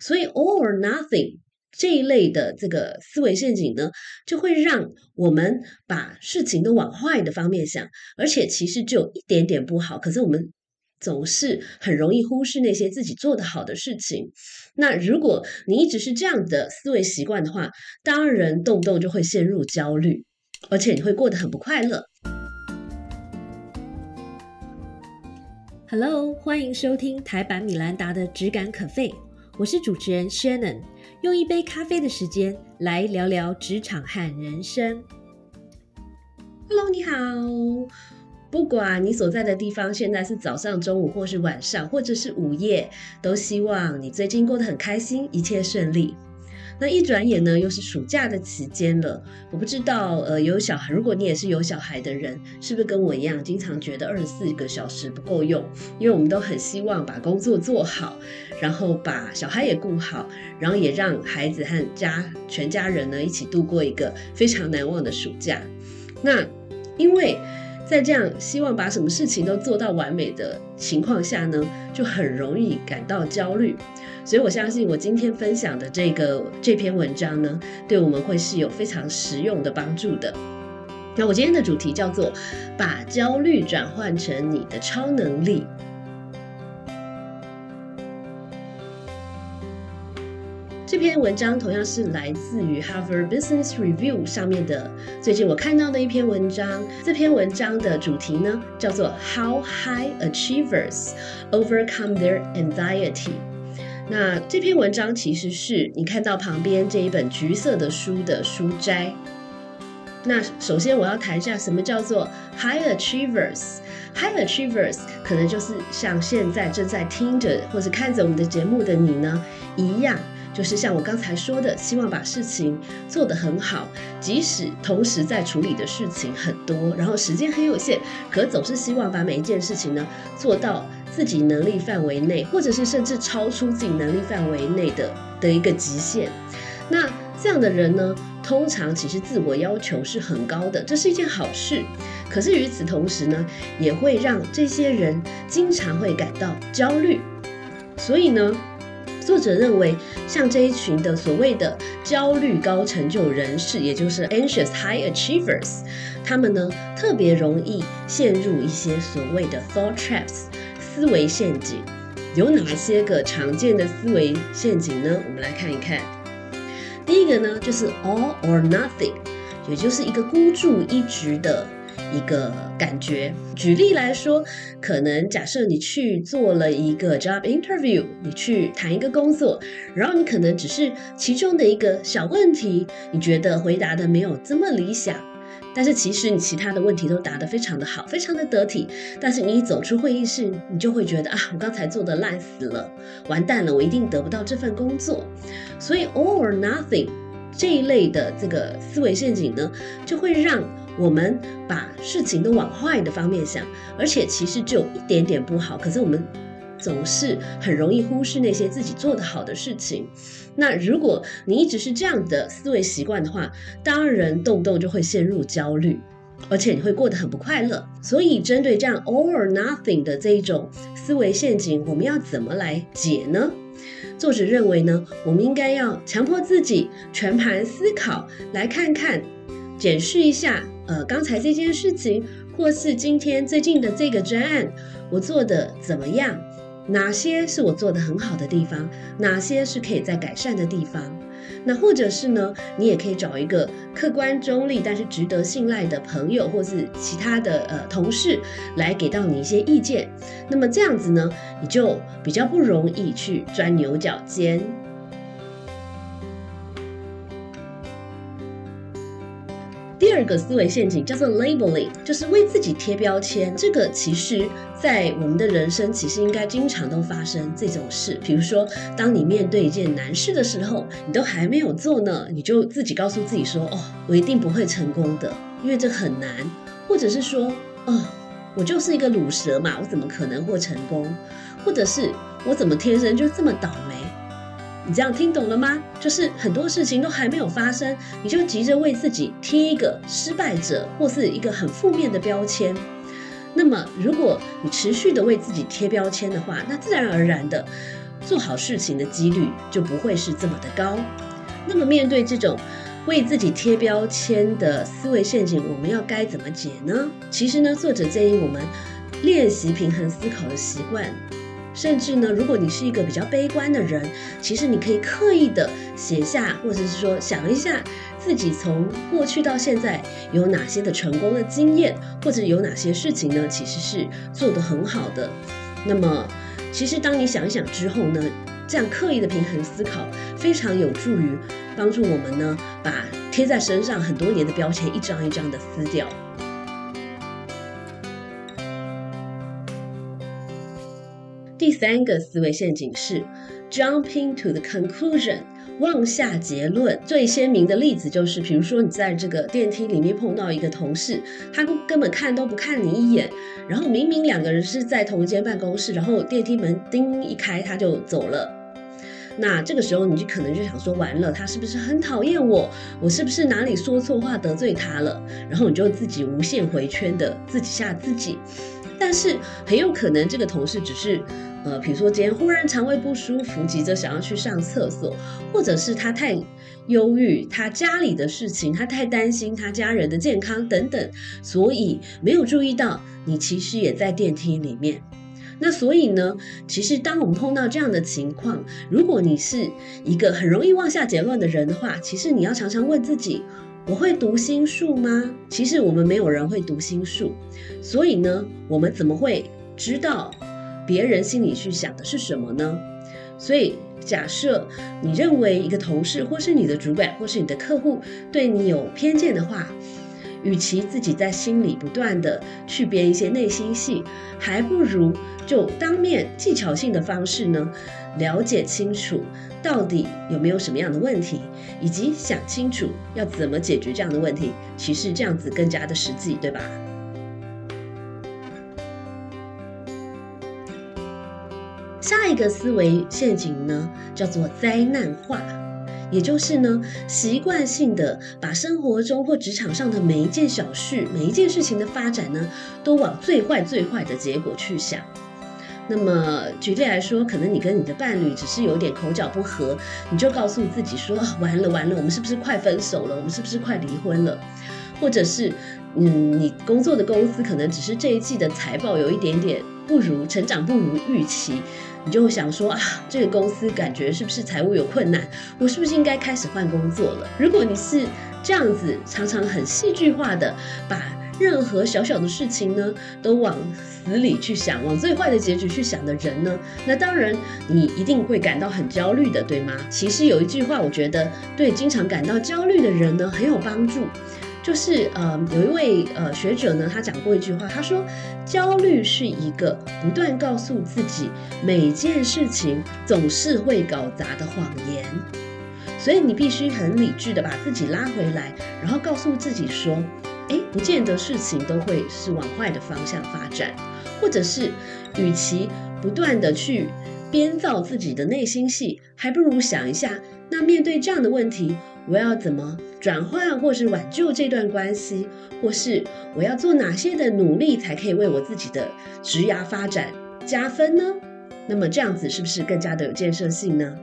所以 all or nothing 这一类的这个思维陷阱呢，就会让我们把事情都往坏的方面想，而且其实只有一点点不好，可是我们总是很容易忽视那些自己做的好的事情。那如果你一直是这样的思维习惯的话，当然动不动就会陷入焦虑，而且你会过得很不快乐。Hello，欢迎收听台版米兰达的《只感可废》。我是主持人 Shannon，用一杯咖啡的时间来聊聊职场和人生。Hello，你好。不管你所在的地方现在是早上、中午，或是晚上，或者是午夜，都希望你最近过得很开心，一切顺利。那一转眼呢，又是暑假的期间了。我不知道，呃，有小孩，如果你也是有小孩的人，是不是跟我一样，经常觉得二十四个小时不够用？因为我们都很希望把工作做好，然后把小孩也顾好，然后也让孩子和家全家人呢一起度过一个非常难忘的暑假。那因为。在这样希望把什么事情都做到完美的情况下呢，就很容易感到焦虑。所以我相信我今天分享的这个这篇文章呢，对我们会是有非常实用的帮助的。那我今天的主题叫做把焦虑转换成你的超能力。这篇文章同样是来自于 Harvard Business Review 上面的。最近我看到的一篇文章，这篇文章的主题呢叫做 How High Achievers Overcome Their Anxiety。那这篇文章其实是你看到旁边这一本橘色的书的书摘。那首先我要谈一下什么叫做 High Achievers。High Achievers 可能就是像现在正在听着或者看着我们的节目的你呢一样。就是像我刚才说的，希望把事情做得很好，即使同时在处理的事情很多，然后时间很有限，可总是希望把每一件事情呢做到自己能力范围内，或者是甚至超出自己能力范围内的的一个极限。那这样的人呢，通常其实自我要求是很高的，这是一件好事。可是与此同时呢，也会让这些人经常会感到焦虑。所以呢。作者认为，像这一群的所谓的焦虑高成就人士，也就是 anxious high achievers，他们呢特别容易陷入一些所谓的 thought traps 思维陷阱。有哪些个常见的思维陷阱呢？我们来看一看。第一个呢，就是 all or nothing，也就是一个孤注一掷的。一个感觉，举例来说，可能假设你去做了一个 job interview，你去谈一个工作，然后你可能只是其中的一个小问题，你觉得回答的没有这么理想，但是其实你其他的问题都答得非常的好，非常的得体，但是你一走出会议室，你就会觉得啊，我刚才做的烂死了，完蛋了，我一定得不到这份工作，所以 all or nothing 这一类的这个思维陷阱呢，就会让。我们把事情都往坏的方面想，而且其实只有一点点不好，可是我们总是很容易忽视那些自己做的好的事情。那如果你一直是这样的思维习惯的话，当然动不动就会陷入焦虑，而且你会过得很不快乐。所以，针对这样 all or nothing 的这一种思维陷阱，我们要怎么来解呢？作者认为呢，我们应该要强迫自己全盘思考，来看看。检视一下，呃，刚才这件事情，或是今天最近的这个专案，我做的怎么样？哪些是我做的很好的地方？哪些是可以再改善的地方？那或者是呢，你也可以找一个客观中立但是值得信赖的朋友，或是其他的呃同事，来给到你一些意见。那么这样子呢，你就比较不容易去钻牛角尖。第二个思维陷阱叫做 labeling，就是为自己贴标签。这个其实，在我们的人生，其实应该经常都发生这种事。比如说，当你面对一件难事的时候，你都还没有做呢，你就自己告诉自己说：“哦，我一定不会成功的，因为这很难。”或者是说：“哦，我就是一个卤蛇嘛，我怎么可能会成功？”或者是我怎么天生就这么倒霉？你这样听懂了吗？就是很多事情都还没有发生，你就急着为自己贴一个失败者或是一个很负面的标签。那么，如果你持续的为自己贴标签的话，那自然而然的做好事情的几率就不会是这么的高。那么面对这种为自己贴标签的思维陷阱，我们要该怎么解呢？其实呢，作者建议我们练习平衡思考的习惯。甚至呢，如果你是一个比较悲观的人，其实你可以刻意的写下，或者是说想一下自己从过去到现在有哪些的成功的经验，或者有哪些事情呢，其实是做得很好的。那么，其实当你想一想之后呢，这样刻意的平衡思考，非常有助于帮助我们呢，把贴在身上很多年的标签一张一张的撕掉。第三个思维陷阱是 jumping to the conclusion，妄下结论。最鲜明的例子就是，比如说你在这个电梯里面碰到一个同事，他根本看都不看你一眼，然后明明两个人是在同一间办公室，然后电梯门叮一开他就走了。那这个时候你就可能就想说，完了，他是不是很讨厌我？我是不是哪里说错话得罪他了？然后你就自己无限回圈的自己吓自己。但是很有可能这个同事只是，呃，比如说今天忽然肠胃不舒服，急着想要去上厕所，或者是他太忧郁，他家里的事情，他太担心他家人的健康等等，所以没有注意到你其实也在电梯里面。那所以呢，其实当我们碰到这样的情况，如果你是一个很容易妄下结论的人的话，其实你要常常问自己。我会读心术吗？其实我们没有人会读心术，所以呢，我们怎么会知道别人心里去想的是什么呢？所以，假设你认为一个同事，或是你的主管，或是你的客户对你有偏见的话，与其自己在心里不断的去编一些内心戏，还不如就当面技巧性的方式呢，了解清楚到底有没有什么样的问题，以及想清楚要怎么解决这样的问题。其实这样子更加的实际，对吧？下一个思维陷阱呢，叫做灾难化。也就是呢，习惯性的把生活中或职场上的每一件小事、每一件事情的发展呢，都往最坏、最坏的结果去想。那么举例来说，可能你跟你的伴侣只是有点口角不和，你就告诉自己说：“完了完了，我们是不是快分手了？我们是不是快离婚了？”或者是，嗯，你工作的公司可能只是这一季的财报有一点点不如成长不如预期。你就会想说啊，这个公司感觉是不是财务有困难？我是不是应该开始换工作了？如果你是这样子，常常很戏剧化的把任何小小的事情呢，都往死里去想，往最坏的结局去想的人呢，那当然你一定会感到很焦虑的，对吗？其实有一句话，我觉得对经常感到焦虑的人呢很有帮助。就是呃，有一位呃学者呢，他讲过一句话，他说，焦虑是一个不断告诉自己每件事情总是会搞砸的谎言，所以你必须很理智的把自己拉回来，然后告诉自己说，哎，不见得事情都会是往坏的方向发展，或者是，与其不断的去编造自己的内心戏，还不如想一下，那面对这样的问题。我要怎么转换或是挽救这段关系，或是我要做哪些的努力才可以为我自己的职涯发展加分呢？那么这样子是不是更加的有建设性呢？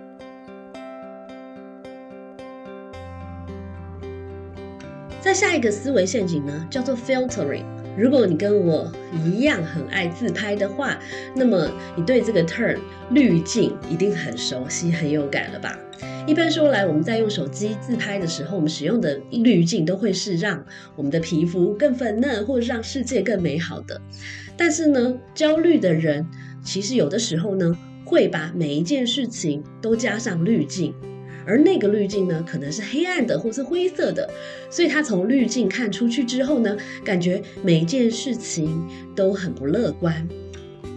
在下一个思维陷阱呢，叫做 filtering。如果你跟我一样很爱自拍的话，那么你对这个 Turn 滤镜一定很熟悉、很有感了吧？一般说来，我们在用手机自拍的时候，我们使用的滤镜都会是让我们的皮肤更粉嫩，或者让世界更美好的。但是呢，焦虑的人其实有的时候呢，会把每一件事情都加上滤镜，而那个滤镜呢，可能是黑暗的或是灰色的，所以他从滤镜看出去之后呢，感觉每一件事情都很不乐观。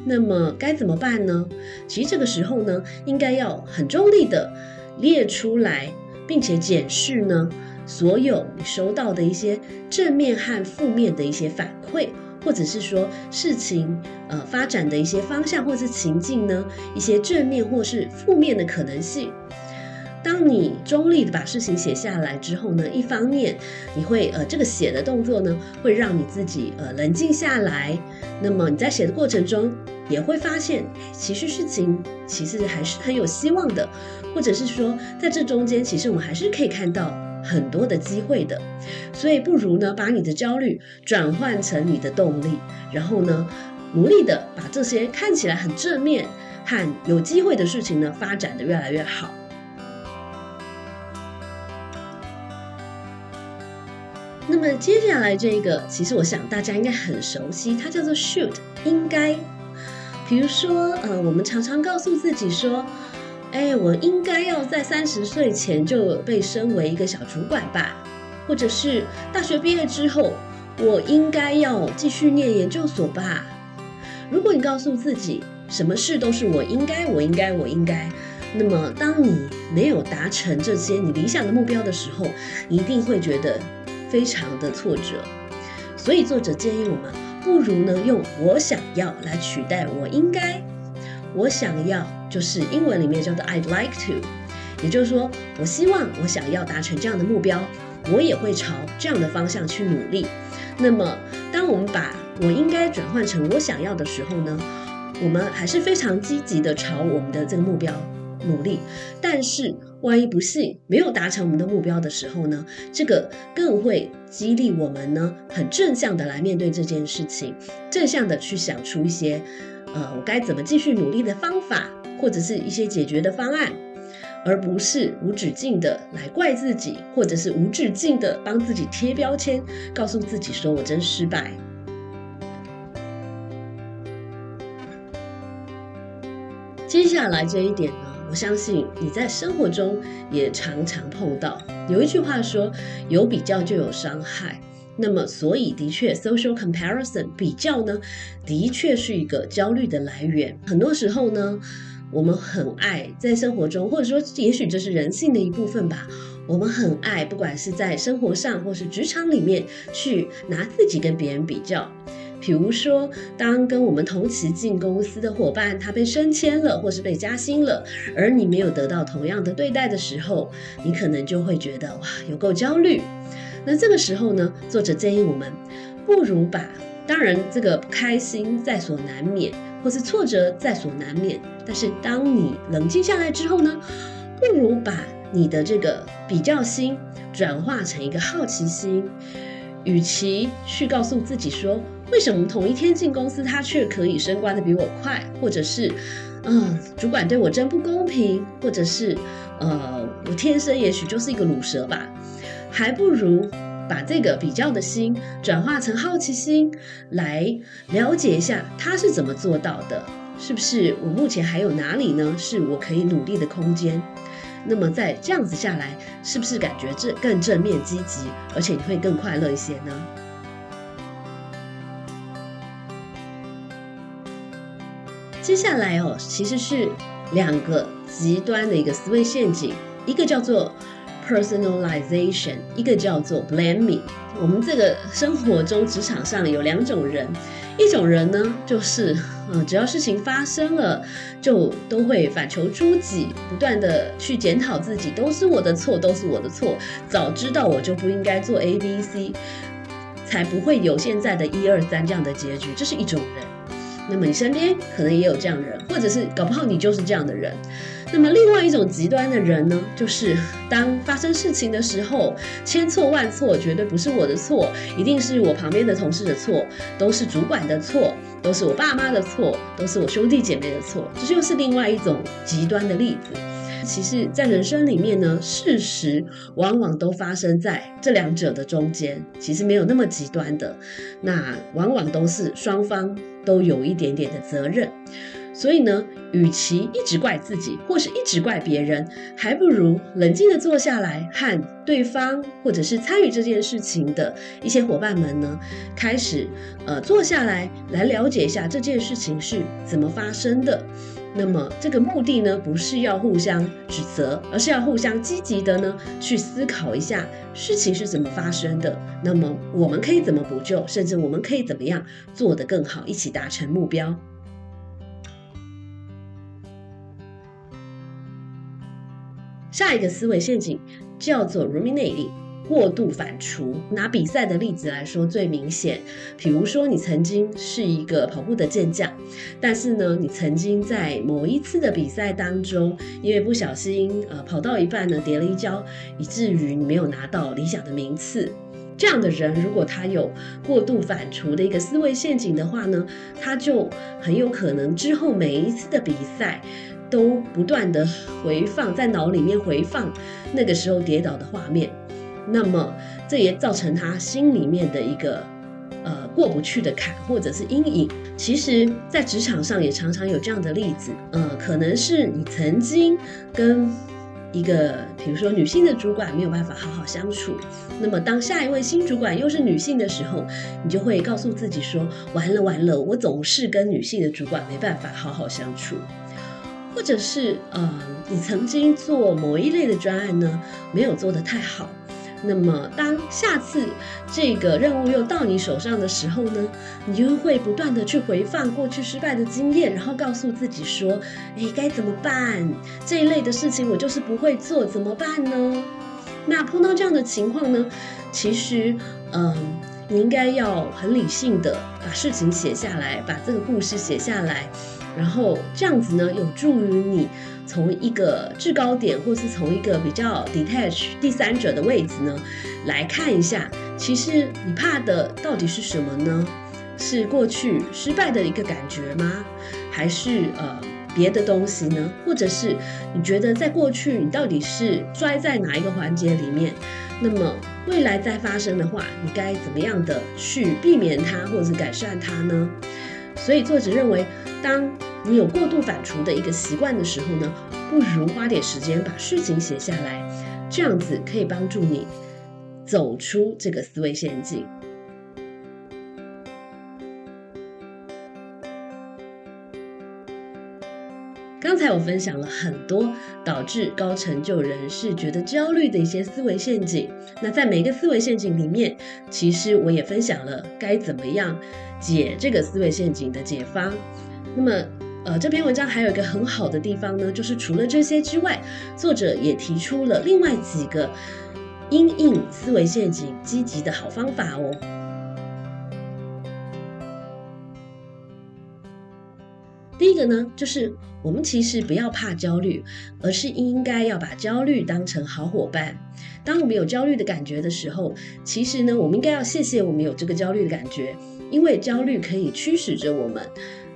那么该怎么办呢？其实这个时候呢，应该要很中立的。列出来，并且检视呢，所有你收到的一些正面和负面的一些反馈，或者是说事情呃发展的一些方向或是情境呢，一些正面或是负面的可能性。当你中立的把事情写下来之后呢，一方面你会呃这个写的动作呢，会让你自己呃冷静下来。那么你在写的过程中。也会发现，其实事情其实还是很有希望的，或者是说，在这中间，其实我们还是可以看到很多的机会的。所以，不如呢，把你的焦虑转换成你的动力，然后呢，努力的把这些看起来很正面和有机会的事情呢，发展的越来越好。那么接下来这个，其实我想大家应该很熟悉，它叫做 should，应该。比如说，呃，我们常常告诉自己说，哎，我应该要在三十岁前就被升为一个小主管吧，或者是大学毕业之后，我应该要继续念研究所吧。如果你告诉自己什么事都是我应该，我应该，我应该，那么当你没有达成这些你理想的目标的时候，你一定会觉得非常的挫折。所以作者建议我们。不如呢，用我想要来取代我应该。我想要就是英文里面叫做 I'd like to，也就是说，我希望我想要达成这样的目标，我也会朝这样的方向去努力。那么，当我们把我应该转换成我想要的时候呢，我们还是非常积极的朝我们的这个目标努力。但是，万一不幸没有达成我们的目标的时候呢？这个更会激励我们呢，很正向的来面对这件事情，正向的去想出一些，呃，我该怎么继续努力的方法，或者是一些解决的方案，而不是无止境的来怪自己，或者是无止境的帮自己贴标签，告诉自己说我真失败。接下来这一点呢？我相信你在生活中也常常碰到。有一句话说：“有比较就有伤害。”那么，所以的确，social comparison 比较呢，的确是一个焦虑的来源。很多时候呢，我们很爱在生活中，或者说，也许这是人性的一部分吧。我们很爱，不管是在生活上或是职场里面，去拿自己跟别人比较。比如说，当跟我们同期进公司的伙伴他被升迁了，或是被加薪了，而你没有得到同样的对待的时候，你可能就会觉得哇，有够焦虑。那这个时候呢，作者建议我们，不如把当然这个不开心在所难免，或是挫折在所难免，但是当你冷静下来之后呢，不如把你的这个比较心转化成一个好奇心，与其去告诉自己说。为什么同一天进公司，他却可以升官的比我快？或者是，嗯，主管对我真不公平？或者是，呃，我天生也许就是一个卤蛇吧？还不如把这个比较的心转化成好奇心，来了解一下他是怎么做到的？是不是我目前还有哪里呢？是我可以努力的空间？那么在这样子下来，是不是感觉这更正面积极，而且你会更快乐一些呢？接下来哦，其实是两个极端的一个思维陷阱，一个叫做 personalization，一个叫做 blaming。我们这个生活中、职场上有两种人，一种人呢，就是嗯，只要事情发生了，就都会反求诸己，不断的去检讨自己，都是我的错，都是我的错，早知道我就不应该做 A、B、C，才不会有现在的一二三这样的结局。这是一种人。那么你身边可能也有这样的人，或者是搞不好你就是这样的人。那么另外一种极端的人呢，就是当发生事情的时候，千错万错，绝对不是我的错，一定是我旁边的同事的错，都是主管的错，都是我爸妈的错，都是我兄弟姐妹的错。这就是另外一种极端的例子。其实，在人生里面呢，事实往往都发生在这两者的中间，其实没有那么极端的。那往往都是双方都有一点点的责任。所以呢，与其一直怪自己，或是一直怪别人，还不如冷静的坐下来，和对方或者是参与这件事情的一些伙伴们呢，开始呃坐下来，来了解一下这件事情是怎么发生的。那么这个目的呢，不是要互相指责，而是要互相积极的呢，去思考一下事情是怎么发生的。那么我们可以怎么补救，甚至我们可以怎么样做得更好，一起达成目标。下一个思维陷阱叫做 ruminating，过度反刍。拿比赛的例子来说，最明显，比如说你曾经是一个跑步的健将，但是呢，你曾经在某一次的比赛当中，因为不小心呃跑到一半呢跌了一跤，以至于你没有拿到理想的名次。这样的人，如果他有过度反刍的一个思维陷阱的话呢，他就很有可能之后每一次的比赛都不断的回放在脑里面回放那个时候跌倒的画面，那么这也造成他心里面的一个呃过不去的坎或者是阴影。其实，在职场上也常常有这样的例子，呃，可能是你曾经跟。一个，比如说女性的主管没有办法好好相处，那么当下一位新主管又是女性的时候，你就会告诉自己说：完了完了，我总是跟女性的主管没办法好好相处。或者是呃，你曾经做某一类的专案呢，没有做得太好。那么，当下次这个任务又到你手上的时候呢，你就会不断的去回放过去失败的经验，然后告诉自己说：“哎，该怎么办？这一类的事情我就是不会做，怎么办呢？”那碰到这样的情况呢，其实，嗯，你应该要很理性的把事情写下来，把这个故事写下来。然后这样子呢，有助于你从一个制高点，或是从一个比较 detach 第三者的位置呢，来看一下，其实你怕的到底是什么呢？是过去失败的一个感觉吗？还是呃别的东西呢？或者是你觉得在过去你到底是摔在哪一个环节里面？那么未来再发生的话，你该怎么样的去避免它，或者是改善它呢？所以作者认为，当你有过度反刍的一个习惯的时候呢，不如花点时间把事情写下来，这样子可以帮助你走出这个思维陷阱。刚才我分享了很多导致高成就人士觉得焦虑的一些思维陷阱。那在每个思维陷阱里面，其实我也分享了该怎么样解这个思维陷阱的解方。那么，呃，这篇文章还有一个很好的地方呢，就是除了这些之外，作者也提出了另外几个因应思维陷阱积极的好方法哦。第一个呢，就是我们其实不要怕焦虑，而是应该要把焦虑当成好伙伴。当我们有焦虑的感觉的时候，其实呢，我们应该要谢谢我们有这个焦虑的感觉，因为焦虑可以驱使着我们，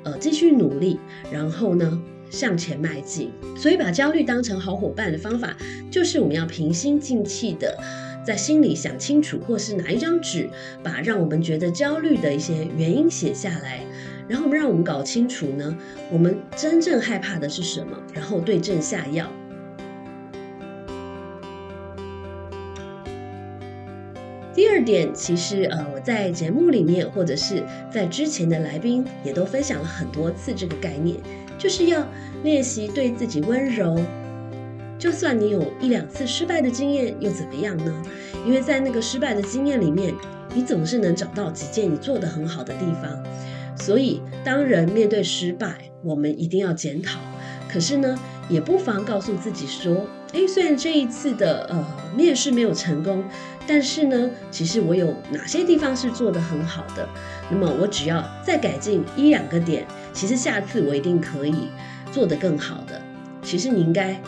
呃，继续努力，然后呢，向前迈进。所以把焦虑当成好伙伴的方法，就是我们要平心静气的在心里想清楚，或是拿一张纸，把让我们觉得焦虑的一些原因写下来。然后让我们搞清楚呢，我们真正害怕的是什么，然后对症下药。第二点，其实呃，我在节目里面或者是在之前的来宾也都分享了很多次这个概念，就是要练习对自己温柔。就算你有一两次失败的经验，又怎么样呢？因为在那个失败的经验里面，你总是能找到几件你做得很好的地方。所以，当人面对失败，我们一定要检讨。可是呢，也不妨告诉自己说：“诶，虽然这一次的呃面试没有成功，但是呢，其实我有哪些地方是做得很好的。那么，我只要再改进一两个点，其实下次我一定可以做得更好的。其实你应该，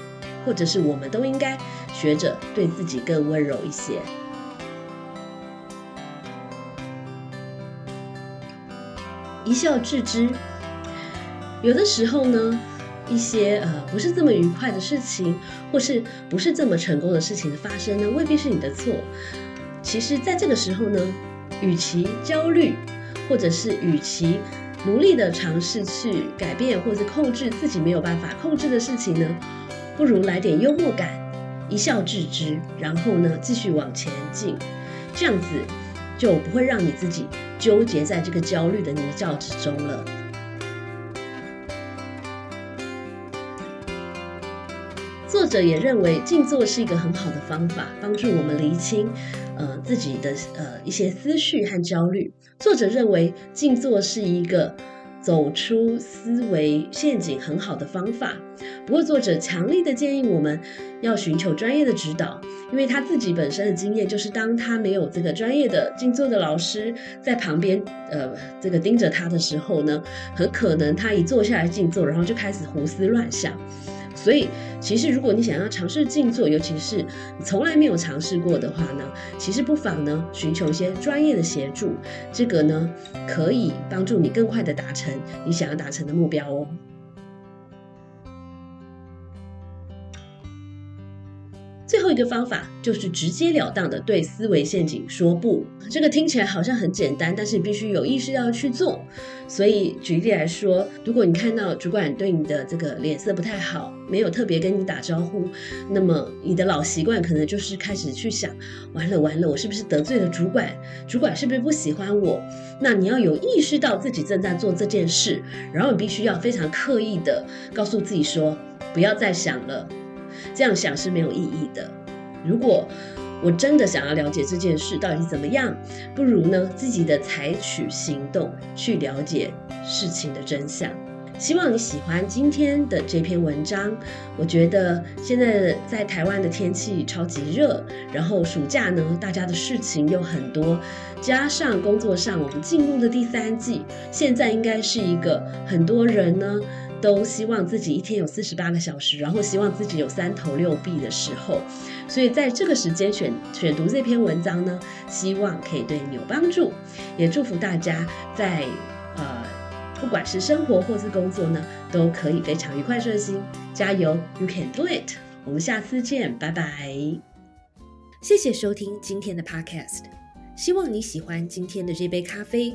或者是我们都应该学着对自己更温柔一些。”一笑置之。有的时候呢，一些呃不是这么愉快的事情，或是不是这么成功的事情的发生呢，未必是你的错。其实，在这个时候呢，与其焦虑，或者是与其努力的尝试去改变或者控制自己没有办法控制的事情呢，不如来点幽默感，一笑置之，然后呢继续往前进，这样子。就不会让你自己纠结在这个焦虑的泥沼之中了。作者也认为静坐是一个很好的方法，帮助我们厘清呃自己的呃一些思绪和焦虑。作者认为静坐是一个走出思维陷阱很好的方法。不过，作者强力的建议我们要寻求专业的指导，因为他自己本身的经验就是，当他没有这个专业的静坐的老师在旁边，呃，这个盯着他的时候呢，很可能他一坐下来静坐，然后就开始胡思乱想。所以，其实如果你想要尝试静坐，尤其是你从来没有尝试过的话呢，其实不妨呢寻求一些专业的协助，这个呢可以帮助你更快的达成你想要达成的目标哦。后一个方法就是直截了当的对思维陷阱说不。这个听起来好像很简单，但是你必须有意识要去做。所以举例来说，如果你看到主管对你的这个脸色不太好，没有特别跟你打招呼，那么你的老习惯可能就是开始去想：完了完了，我是不是得罪了主管？主管是不是不喜欢我？那你要有意识到自己正在做这件事，然后你必须要非常刻意的告诉自己说：不要再想了。这样想是没有意义的。如果我真的想要了解这件事到底怎么样，不如呢自己的采取行动去了解事情的真相。希望你喜欢今天的这篇文章。我觉得现在在台湾的天气超级热，然后暑假呢大家的事情又很多，加上工作上我们进入的第三季，现在应该是一个很多人呢。都希望自己一天有四十八个小时，然后希望自己有三头六臂的时候，所以在这个时间选选读这篇文章呢，希望可以对你有帮助，也祝福大家在呃不管是生活或是工作呢，都可以非常愉快顺心，加油，You can do it！我们下次见，拜拜！谢谢收听今天的 Podcast，希望你喜欢今天的这杯咖啡。